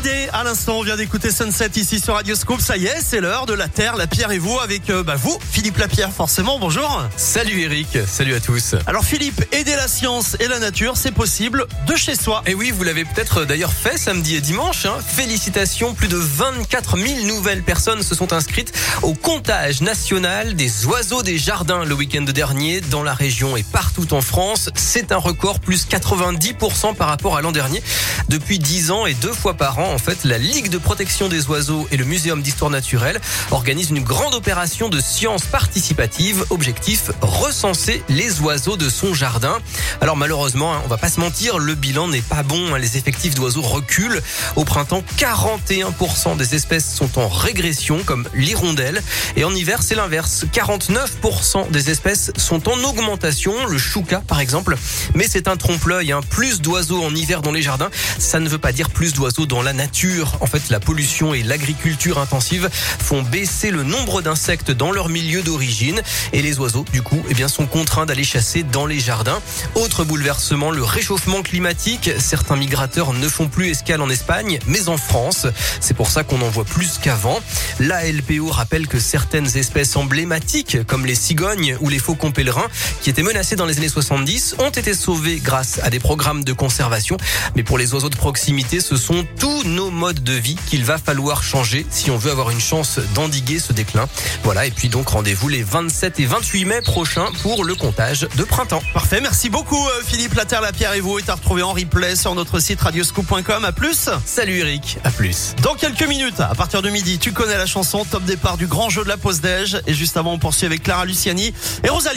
Adé, à l'instant, on vient d'écouter Sunset ici sur Radio Scoop. Ça y est, c'est l'heure de la Terre, la Pierre et vous avec euh, bah, vous, Philippe Lapierre, forcément. Bonjour. Salut Eric, salut à tous. Alors Philippe, aider la science et la nature, c'est possible de chez soi. Et oui, vous l'avez peut-être d'ailleurs fait samedi et dimanche. Hein. Félicitations, plus de 24 000 nouvelles personnes se sont inscrites au comptage national des oiseaux des jardins le week-end dernier dans la région et partout en France. C'est un record, plus 90% par rapport à l'an dernier. Depuis 10 ans et deux fois par an, en fait, la Ligue de protection des oiseaux et le Muséum d'histoire naturelle organisent une grande opération de science participative. Objectif, recenser les oiseaux de son jardin. Alors malheureusement, hein, on va pas se mentir, le bilan n'est pas bon. Hein. Les effectifs d'oiseaux reculent. Au printemps, 41% des espèces sont en régression, comme l'hirondelle. Et en hiver, c'est l'inverse. 49% des espèces sont en augmentation, le chouca par exemple. Mais c'est un trompe-l'œil. Hein. Plus d'oiseaux en hiver dans les jardins, ça ne veut pas dire plus d'oiseaux dans la nature. En fait, la pollution et l'agriculture intensive font baisser le nombre d'insectes dans leur milieu d'origine et les oiseaux, du coup, eh bien, sont contraints d'aller chasser dans les jardins. Autre bouleversement, le réchauffement climatique. Certains migrateurs ne font plus escale en Espagne, mais en France. C'est pour ça qu'on en voit plus qu'avant. La LPO rappelle que certaines espèces emblématiques, comme les cigognes ou les faucons pèlerins, qui étaient menacés dans les années 70, ont été sauvées grâce à des programmes de conservation. Mais pour les oiseaux de proximité, ce sont tous nos modes de vie qu'il va falloir changer si on veut avoir une chance d'endiguer ce déclin. Voilà, et puis donc rendez-vous les 27 et 28 mai prochains pour le comptage de printemps. Parfait, merci beaucoup euh, Philippe, la Terre, la Pierre et vous est à retrouver en replay sur notre site radioscoop.com. À plus Salut Eric, à plus. Dans quelques minutes, à partir de midi, tu connais la chanson Top départ du grand jeu de la pause déj. Et juste avant, on poursuit avec Clara Luciani et Rosalia.